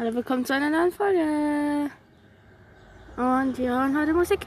Hallo, willkommen zu einer neuen Folge. Und wir hören heute Musik.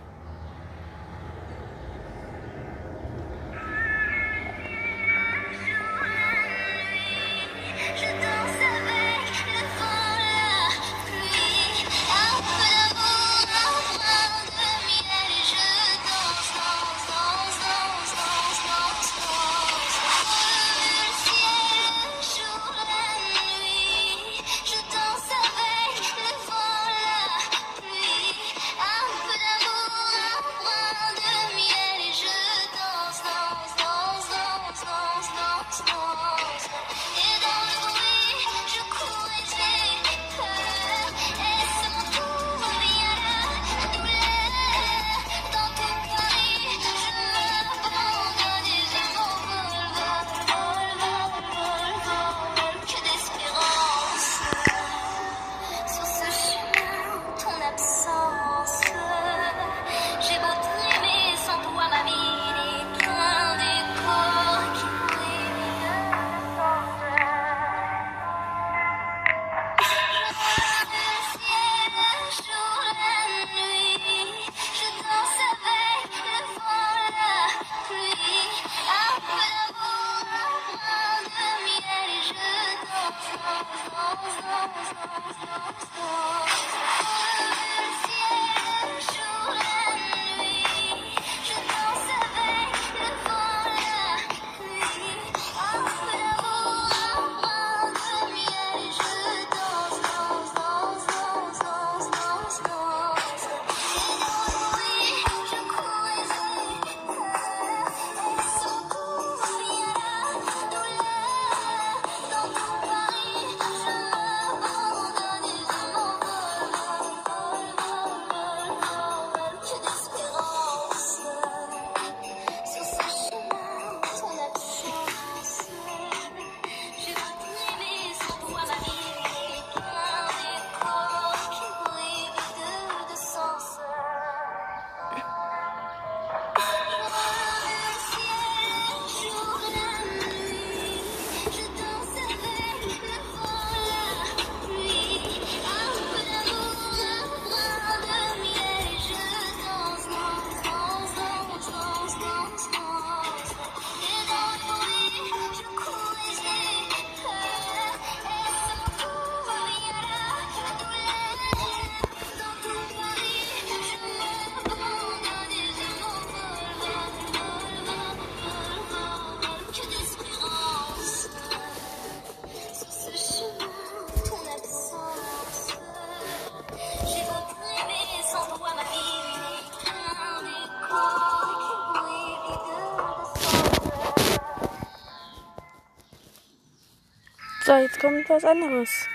So, jetzt kommt was anderes.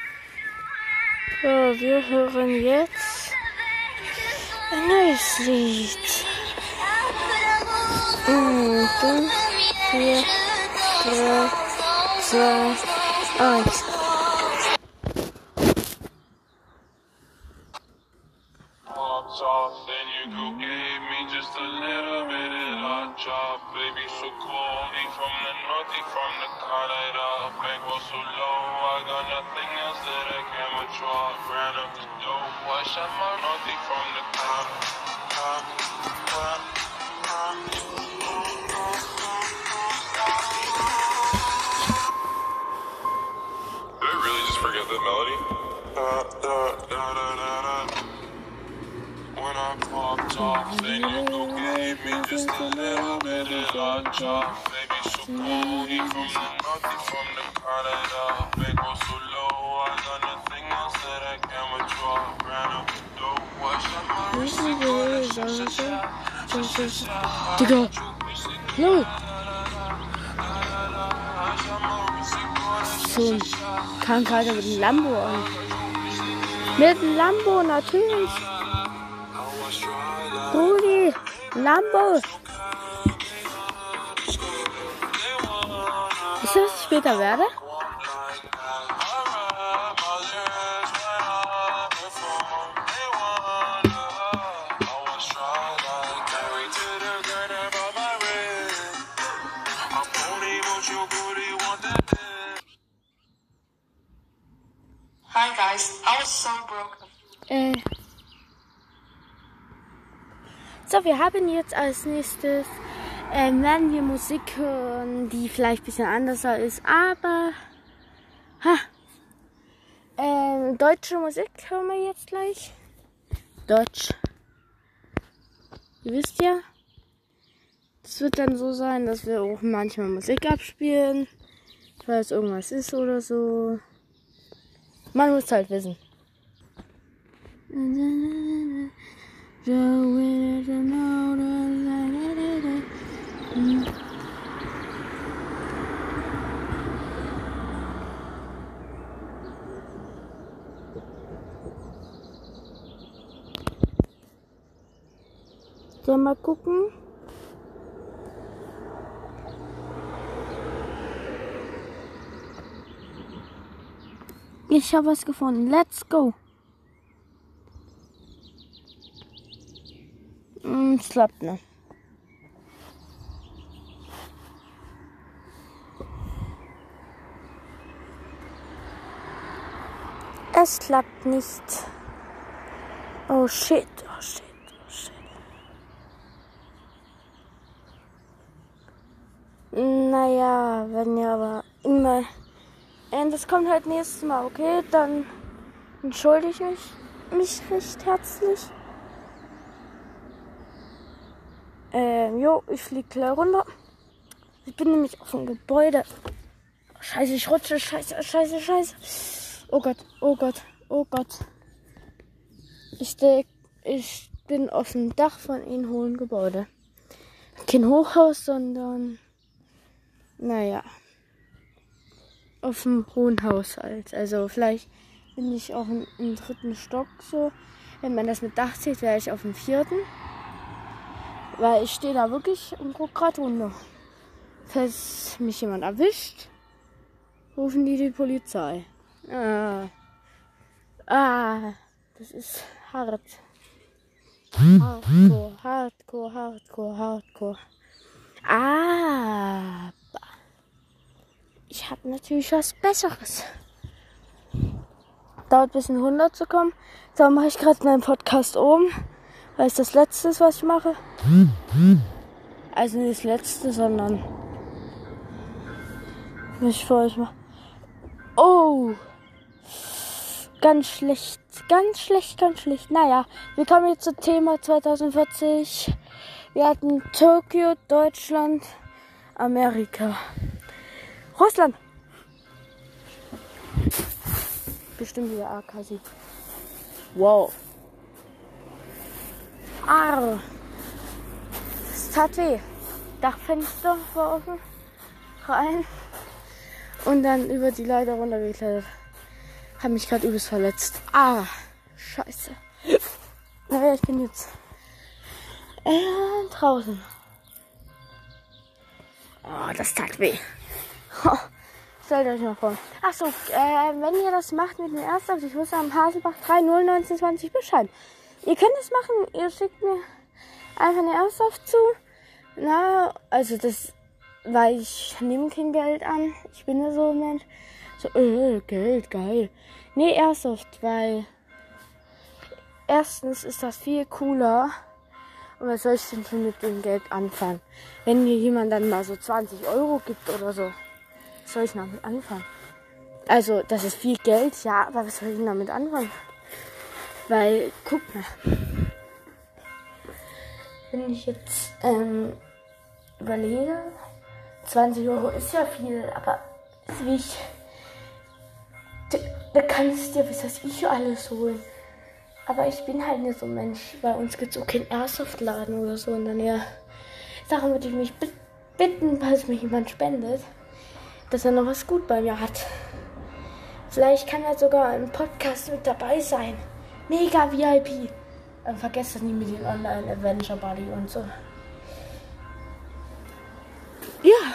So, wir hören jetzt ein neues Lied. Und 5, 4, 3, 2, 1. da, da, da, when I popped off, then you go gave me just a little bit of a job. Baby, so cool, he from the north, from the Canada. Baby, go so low, I got nothing else that I can withdraw. Ran up the door, washed up my wrist, and go to shut No! So ein Krankheit mit einem Lambo an. Mit Lambo, natürlich. Brudi, Lambo. Ist das, was ich später werde? Hi guys, I was so Wir haben jetzt als nächstes, ähm, werden wir Musik hören, die vielleicht ein bisschen anders ist, aber, ha, ähm, deutsche Musik hören wir jetzt gleich. Deutsch. Ihr wisst ja, es wird dann so sein, dass wir auch manchmal Musik abspielen, weil es irgendwas ist oder so. Man muss halt wissen. So, mal gucken. Ich habe was gefunden. Let's go. Mm, Slapne. Es klappt nicht. Oh shit, oh shit, oh shit. Naja, wenn ihr aber immer. Und das kommt halt nächstes Mal, okay? Dann entschuldige ich mich, mich recht herzlich. Ähm, jo, ich fliege gleich runter. Ich bin nämlich auf dem Gebäude. Scheiße, ich rutsche. Scheiße, scheiße, scheiße. Oh Gott, oh Gott, oh Gott. Ich, steck, ich bin auf dem Dach von einem hohen Gebäude. Kein Hochhaus, sondern, naja, auf dem hohen Haushalt. Also vielleicht bin ich auch im, im dritten Stock so. Wenn man das mit Dach zählt, wäre ich auf dem vierten. Weil ich stehe da wirklich und gucke gerade runter. Falls mich jemand erwischt, rufen die die Polizei. Ah, ah das ist hart. Hardcore, hardcore, hardcore, hardcore. Aber ich habe natürlich was Besseres. Dauert ein bisschen runterzukommen. Da mache ich gerade meinen Podcast oben. Weil es das letzte ist, was ich mache. Also nicht das letzte, sondern nicht für euch mache. Oh! Ganz schlecht, ganz schlecht, ganz schlecht. Naja, wir kommen jetzt zum Thema 2040. Wir hatten Tokio, Deutschland, Amerika, Russland. Bestimmt wieder AKC. Wow. Arr. Es tat weh. Dachfenster war offen. Rein. Und dann über die Leiter runtergeklettert. Hab mich gerade übelst verletzt. Ah, scheiße. Naja, ich bin jetzt äh, draußen. Oh, das tat weh. Oh, stellt euch mal vor. Achso, äh, wenn ihr das macht mit dem Erstauf, ich muss am Haselbach 301920 Bescheid. Ihr könnt es machen, ihr schickt mir einfach eine Airsoft zu. Na, also das, weil ich nehme kein Geld an. Ich bin ja so ein Mensch. So, äh, Geld, geil. Nee, Airsoft, weil erstens ist das viel cooler. Und was soll ich denn schon mit dem Geld anfangen? Wenn mir jemand dann mal so 20 Euro gibt oder so, was soll ich damit anfangen? Also, das ist viel Geld, ja, aber was soll ich denn damit anfangen? Weil, guck mal, wenn ich jetzt ähm, überlege, 20 Euro ist ja viel, aber wie ich, da, kannst du dir, was weiß ich, alles holen. Aber ich bin halt nicht so ein Mensch. Bei uns gibt es auch keinen Airsoft-Laden oder so. Und dann ja, Sachen würde ich mich bitten, falls mir jemand spendet, dass er noch was gut bei mir hat. Vielleicht kann er sogar im Podcast mit dabei sein. Mega VIP. Ähm, vergesst das nie mit den Online-Adventure Buddy und so. Ja.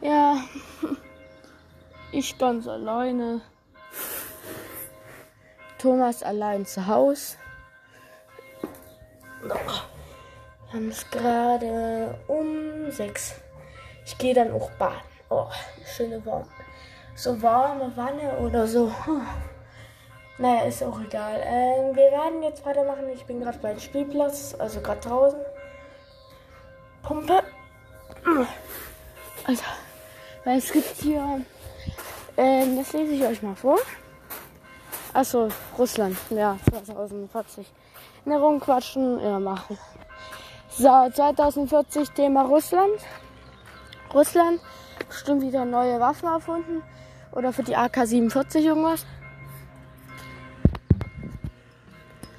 Ja. Ich ganz alleine. Thomas allein zu Hause. Wir haben es gerade um sechs. Ich gehe dann auch baden. Oh, schöne warme. So warme Wanne oder so. Naja, ist auch egal. Ähm, wir werden jetzt weitermachen. Ich bin gerade beim Spielplatz, also gerade draußen. Pumpe. Also, weil es gibt hier, ähm, das lese ich euch mal vor. Achso, Russland, ja, 2040. Ne, rumquatschen, ja, machen. So, 2040 Thema Russland. Russland, bestimmt wieder neue Waffen erfunden. Oder für die AK-47 irgendwas.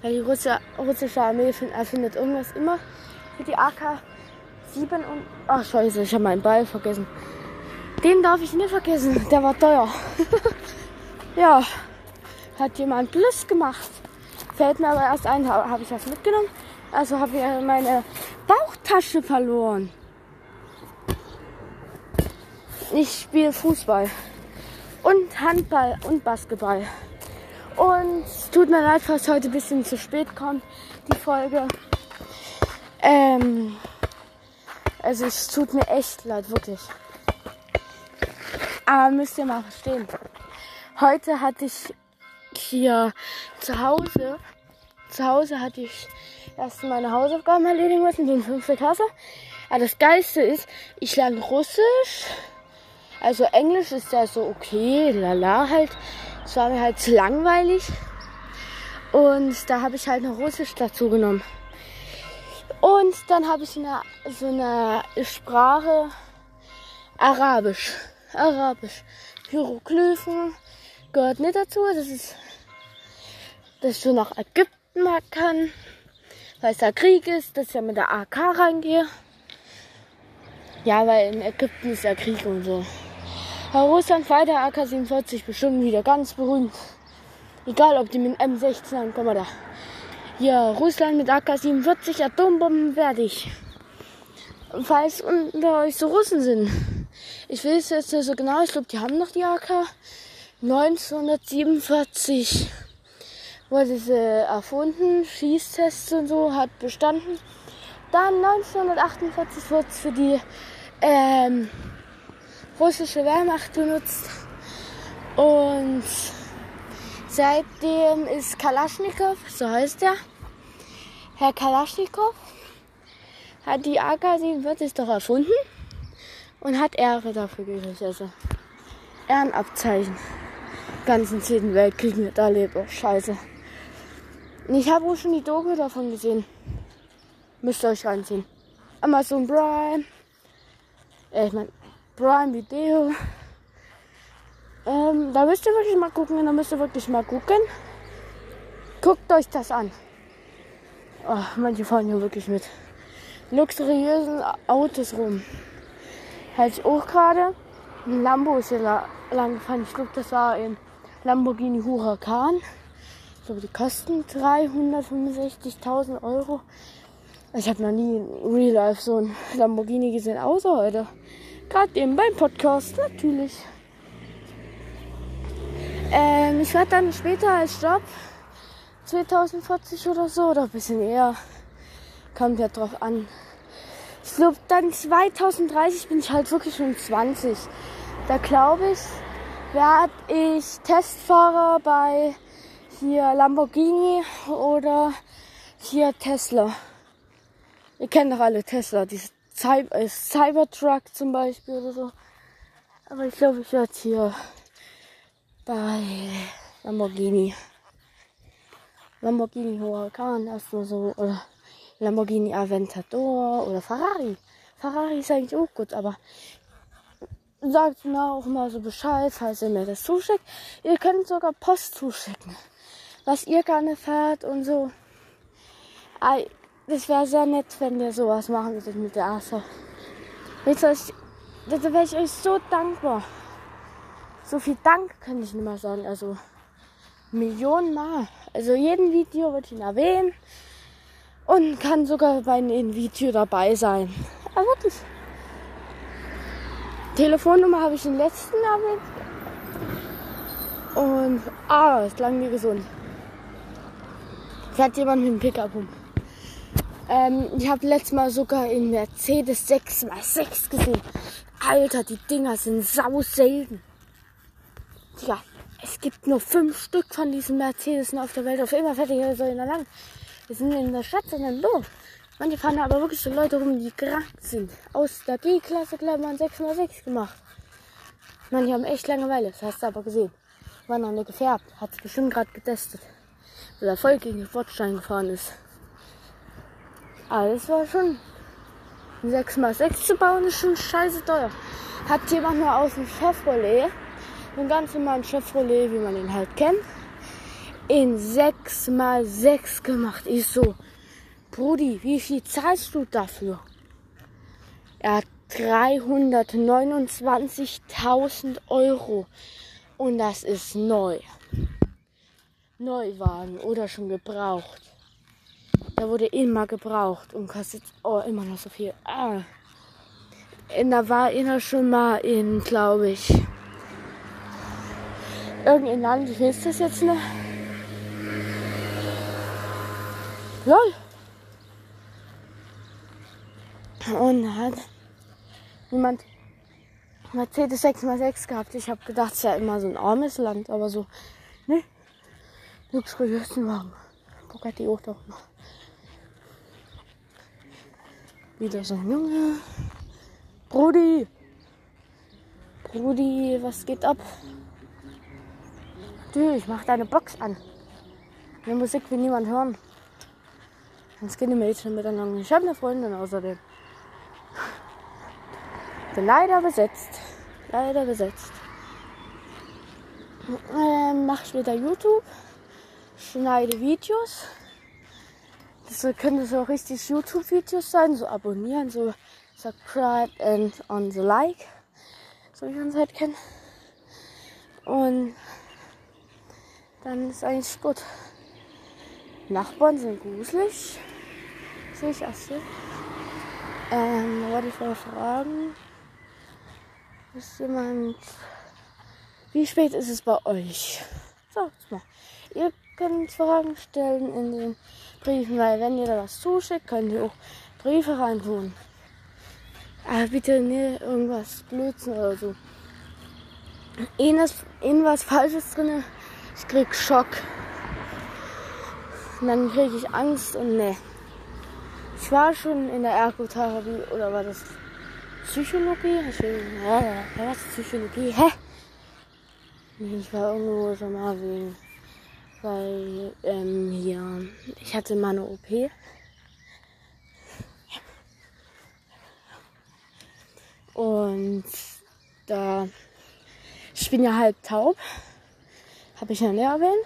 Weil die Russi russische Armee fin- erfindet irgendwas immer für die AK-7 und... Ach scheiße, ich habe meinen Ball vergessen. Den darf ich nicht vergessen, der war teuer. ja, hat jemand Plus gemacht. Fällt mir aber erst ein, habe hab ich das mitgenommen. Also habe ich meine Bauchtasche verloren. Ich spiele Fußball und Handball und Basketball. Und es tut mir leid, falls heute ein bisschen zu spät kommt, die Folge. Ähm, also es tut mir echt leid, wirklich. Aber müsst ihr mal verstehen. Heute hatte ich hier zu Hause, zu Hause hatte ich erst meine Hausaufgaben erledigen müssen, die in fünfte Klasse. Aber das Geilste ist, ich lerne Russisch. Also Englisch ist ja so okay, lala halt. Es war mir halt zu langweilig. Und da habe ich halt noch Russisch dazu genommen. Und dann habe ich eine, so eine Sprache Arabisch. Arabisch. Hieroglyphen gehört nicht dazu. Das ist, dass ich so nach Ägypten mal kann. Weil es da Krieg ist, dass ich ja mit der AK reingehe. Ja, weil in Ägypten ist ja Krieg und so. Herr Russland weiter AK-47 bestimmt wieder ganz berühmt. Egal, ob die mit M16 ankommen oder. Ja, Russland mit AK-47 Atombomben fertig. Falls unter euch so Russen sind. Ich es jetzt nicht so genau. Ich glaube, die haben noch die AK. 1947 wurde sie erfunden. Schießtests und so hat bestanden. Dann 1948 wurde es für die ähm, russische Wehrmacht benutzt. Und seitdem ist Kalaschnikow, so heißt er, Herr Kalaschnikow, hat die AK-47 doch erfunden und hat Ehre dafür gekriegt. Also Ehrenabzeichen. Ganzen Zweiten Weltkrieg miterlebt. Oh, scheiße. Ich habe auch schon die Doku davon gesehen. Müsst ihr euch reinziehen. Amazon Prime. Äh, ich mein, Prime Video. Ähm, da müsst ihr wirklich mal gucken. Da müsst ihr wirklich mal gucken. Guckt euch das an. Oh, manche fahren hier wirklich mit luxuriösen Autos rum. Halt ich auch gerade. Ein Lambo ist hier la- lang gefahren. Ich glaube, das war ein Lamborghini Huracan. Ich glaube, die kosten 365.000 Euro. Ich habe noch nie in Real Life so ein Lamborghini gesehen, außer heute. Gerade eben beim Podcast, natürlich. Ähm, ich werde dann später als Job 2040 oder so oder ein bisschen eher. Kommt ja drauf an. Ich glaube, dann 2030 bin ich halt wirklich schon 20. Da glaube ich, werde ich Testfahrer bei hier Lamborghini oder hier Tesla. Ihr kennt doch alle Tesla, dieses Cy äh, Cybertruck zum Beispiel oder so. Aber ich glaube, ich werde hier bei Lamborghini. Lamborghini Huracan erstmal so oder Lamborghini Aventador oder Ferrari. Ferrari ist eigentlich auch gut, aber sagt mir auch mal so Bescheid, falls ihr mir das zuschickt. Ihr könnt sogar Post zuschicken, was ihr gerne fährt und so. Das wäre sehr nett, wenn ihr sowas machen würdet mit der ich- Da wäre ich euch so dankbar. So viel Dank kann ich nicht mal sagen. Also Millionen Mal. Also jeden Video wird ihn erwähnen. Und kann sogar bei einem Video dabei sein. Aber wirklich. Telefonnummer habe ich den letzten erwähnt. Und, ah, ist lang mir gesund. Fährt jemand mit dem Pickup um. Ähm, ich habe letztes Mal sogar in Mercedes 6x6 gesehen. Alter, die Dinger sind sau selten. Ja, Es gibt nur fünf Stück von diesen Mercedes auf der Welt. Auf immer fährt hier so in der Land. Wir sind in der Stadt, sondern doof. Manche fahren aber wirklich so Leute rum, die krank sind. Aus der G-Klasse, glaube ich, 6x6 gemacht. Manche haben echt Langeweile, das hast du aber gesehen. War noch nicht gefärbt, hat es bestimmt gerade getestet. Weil er voll gegen den Bordstein gefahren ist. Das war schon. Ein 6x6 zu bauen ist schon scheiße teuer. Hat jemand nur aus dem Chevrolet, einen ganz normalen Chevrolet, wie man ihn halt kennt, in 6x6 gemacht. Ich so, Brudi, wie viel zahlst du dafür? Er hat 329.000 Euro. Und das ist neu. Neuwagen oder schon gebraucht. Da wurde immer gebraucht und kostet oh, immer noch so viel. Ah. Und da war er schon mal in, glaube ich, irgendein Land, wie ist das jetzt ne? Lol. Und hat jemand Mercedes 6x6 gehabt. Ich habe gedacht, es ist ja immer so ein armes Land, aber so, ne? Luxuriösen Wagen. Bugatti auch doch noch. Wieder so ein Junge. Brudi! Brudi, was geht ab? Du, ich mach deine Box an. Die Musik will niemand hören. Sonst gehen die Mädchen miteinander. Ich habe eine Freundin außerdem. Bin leider besetzt. Leider besetzt. Ähm, mach später YouTube. Schneide Videos. Das könnte so richtig YouTube-Videos sein. So abonnieren, so subscribe and on the like. So wie man es halt kennt. Und dann ist eigentlich gut. Nachbarn sind gruselig. Sehe ich auch so. Ähm, wollte ich mal fragen. Ist jemand. Wie spät ist es bei euch? Sagt mal. Ihr könnt Fragen stellen in den Briefen, weil wenn ihr da was zuschickt, könnt ihr auch Briefe reintun. Aber bitte nicht irgendwas Blödsinn oder so. Irgendwas, irgendwas Falsches drin, ich krieg Schock. Und dann kriege ich Angst und ne. Ich war schon in der Ergotherapie oder war das Psychologie? Ich will, ja, ja, was Psychologie? Hä? Ich war irgendwo schon mal wegen, weil ähm, hier, ich hatte mal eine OP. Und da, ich bin ja halb taub, habe ich ja nicht erwähnt.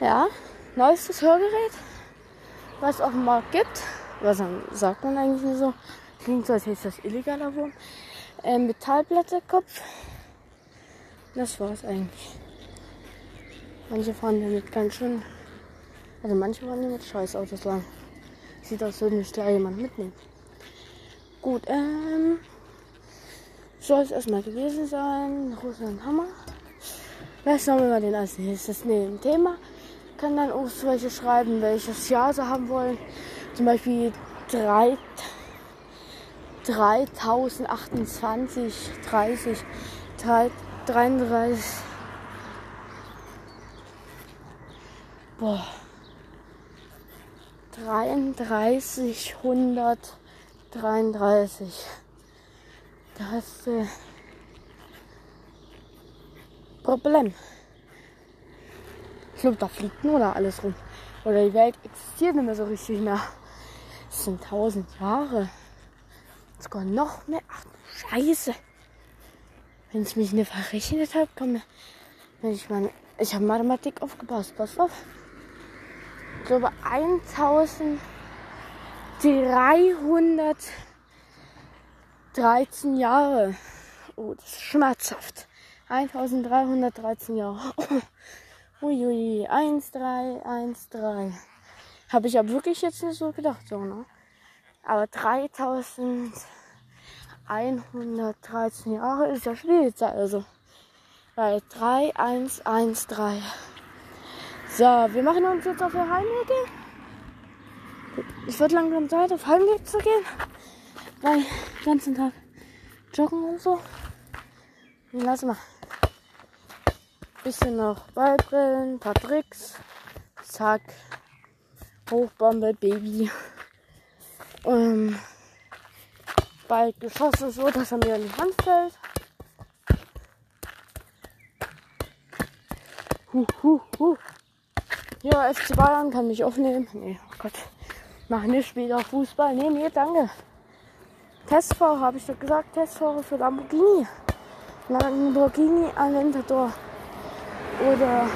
Ja, neuestes Hörgerät, was es auf dem Markt gibt. Was sagt man eigentlich nicht so? Klingt so, als hätte das illegaler Wurm. Ähm, Metallblätterkopf. Das war's eigentlich. Manche fahren damit ganz schön. Also manche fahren damit scheiß Autos lang. Sieht aus, würde nicht gleich jemand mitnehmen. Gut, ähm. Soll es erstmal gewesen sein. Russland Hammer. Was sollen wir mal den als nächstes nehmen? Thema. Kann dann auch welche schreiben, welches Jahr sie haben wollen. Zum Beispiel 3, 3028, 30, 3, 33. Boah. 33, 133. Das ist äh, Problem. Ich glaube, da fliegt nur da alles rum. Oder die Welt existiert nicht mehr so richtig mehr. Das sind tausend Jahre. Sogar noch mehr. Ach, Scheiße. Wenn ich mich nicht verrechnet habe, komme ich meine, ich habe Mathematik aufgepasst. Pass auf. Ich glaube 1313 Jahre. Oh, das ist schmerzhaft. 1313 Jahre. Uiui, 1313. Habe ich aber wirklich jetzt nicht so gedacht, so, ne? Aber 3113 Jahre ist ja Spielzeit, also. Bei 3113. So, wir machen uns jetzt auf der Heimwege. Ich würde langsam Zeit, auf Heimweg zu gehen. Weil den ganzen Tag joggen und so. Den lassen wir. Bisschen noch beibringen, paar Tricks. Zack. Hochbombe, Baby. Ähm, bald geschossen so, dass er mir in die Hand fällt. Huh, huh, huh. Ja, FC Bayern kann mich aufnehmen. Nee, oh Gott. Mach nicht wieder Fußball. Nee, nee, danke. Testfahrer, habe ich doch gesagt. Testfahrer für Lamborghini. Lamborghini Aventador. Oder.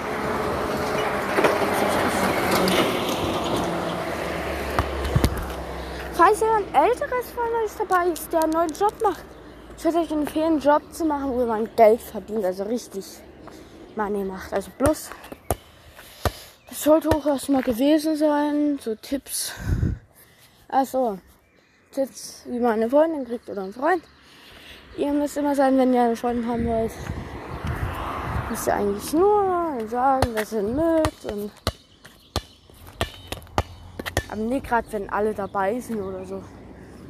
Falls ein älteres von euch dabei ist, der einen neuen Job macht, ich würde euch empfehlen, einen Job zu machen, wo man Geld verdient, also richtig Money macht. Also bloß, das sollte auch erstmal gewesen sein, so Tipps. Also, Tipps, wie man eine Freundin kriegt oder einen Freund. Ihr müsst immer sein, wenn ihr eine Freundin haben wollt, müsst ihr eigentlich nur sagen, dass ihr ihn mögt und aber nicht gerade, wenn alle dabei sind oder so.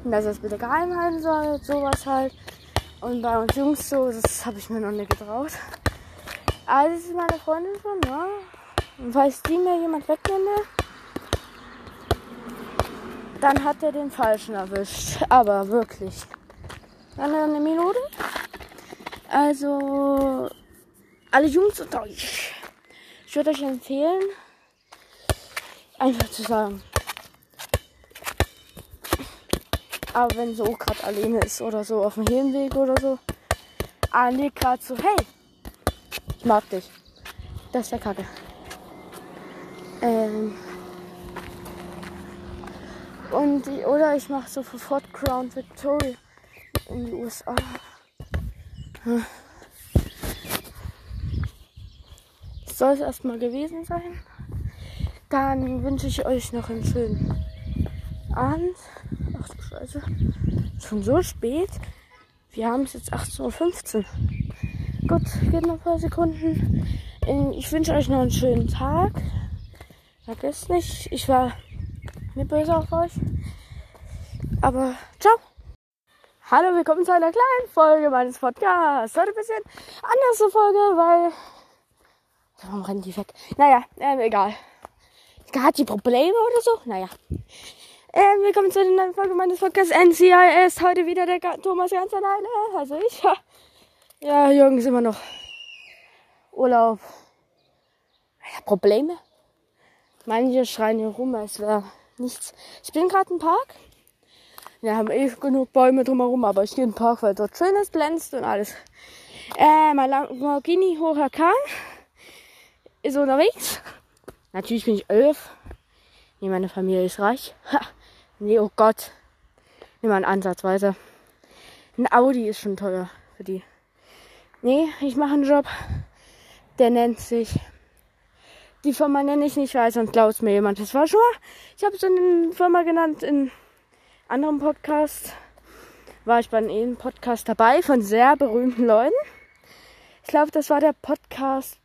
Und dass ihr es bitte geheim halten sollt, sowas halt. Und bei uns Jungs so, das habe ich mir noch nicht getraut. Aber das ist meine Freundin schon, ne? Und falls die mir jemand wegnehme, dann hat er den Falschen erwischt. Aber wirklich. Dann eine Minute. Also, alle Jungs unter euch. Ich würde euch empfehlen, einfach zu sagen. Aber wenn so gerade alleine ist oder so auf dem Hinweg oder so. Ah, nee, gerade so, hey, ich mag dich. Das ist der Kacke. Ähm. Und, die- oder ich mache so für Fort Crown Victoria in die USA. Hm. Das soll es erstmal gewesen sein. Dann wünsche ich euch noch einen schönen Abend. Ach du Scheiße. Schon so spät. Wir haben es jetzt 18.15 Uhr. Gut, geht noch ein paar Sekunden. Ähm, Ich wünsche euch noch einen schönen Tag. Vergesst nicht, ich war nicht böse auf euch. Aber ciao. Hallo, willkommen zu einer kleinen Folge meines Podcasts. Heute ein bisschen andere Folge, weil. Warum rennen die weg? Naja, ähm, egal. Hat die Probleme oder so? Naja. Ähm, willkommen zu einer neuen Folge meines Podcasts NCIS. Heute wieder der Thomas ganz alleine. Also ich. Ja, ja Jürgen ist immer noch Urlaub. Ja, Probleme? Manche schreien hier rum, als wäre nichts. Ich bin gerade im Park. Wir haben eh genug Bäume drumherum, aber ich gehe im Park, weil dort schön ist, glänzt und alles. Äh, mein Lamborghini Huracan ist unterwegs. Natürlich bin ich elf. Nee, meine Familie ist reich. Ha. Nee, oh Gott. Nimm mal einen Ansatzweise. Ein Audi ist schon teuer für die. Nee, ich mache einen Job. Der nennt sich. Die Firma nenne ich nicht, weil sonst klaut mir jemand. Das war schon. Ich habe so eine Firma genannt in anderem Podcast. War ich bei einem Podcast dabei von sehr berühmten Leuten. Ich glaube, das war der Podcast.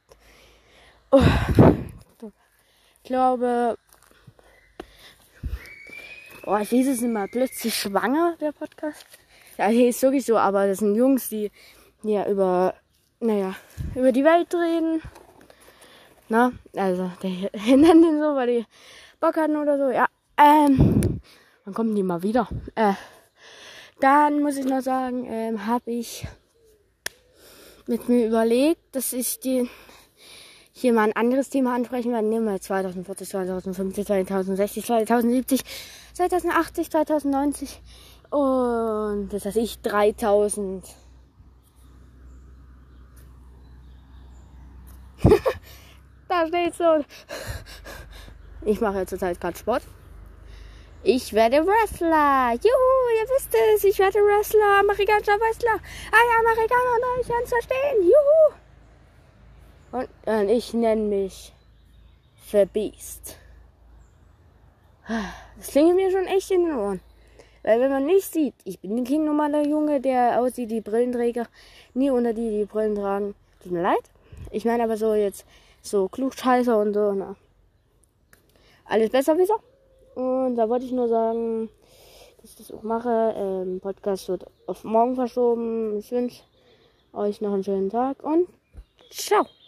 Oh, ich glaube. Oh, ich lese es immer plötzlich schwanger, der Podcast. Ja, hier ist sowieso, aber das sind Jungs, die ja über, naja, über die Welt reden. Na, also, der nennt den so, weil die Bock hatten oder so. Ja, ähm, dann kommen die mal wieder. Äh, dann muss ich noch sagen, ähm, habe ich mit mir überlegt, dass ich die hier mal ein anderes Thema ansprechen werde. Nehmen wir 2040, 2050, 2060, 2070, 2080, 2090 und das heißt ich 3000. da steht so. Ich mache ja zurzeit gerade Sport. Ich werde Wrestler. Juhu, ihr wisst es. Ich werde Wrestler, amerikanischer Wrestler. Alle Amerikaner unter euch werden es verstehen. Juhu. Und, und ich nenne mich The Beast. Das klingt mir schon echt in den Ohren. Weil wenn man nicht sieht, ich bin kein normaler Junge, der aussieht wie Brillenträger. Nie unter die, die Brillen tragen. Tut mir leid. Ich meine aber so jetzt so Klugscheißer und so. Na. Alles besser wie so. Und da wollte ich nur sagen, dass ich das auch mache. Ähm, Podcast wird auf morgen verschoben. Ich wünsche euch noch einen schönen Tag und ciao.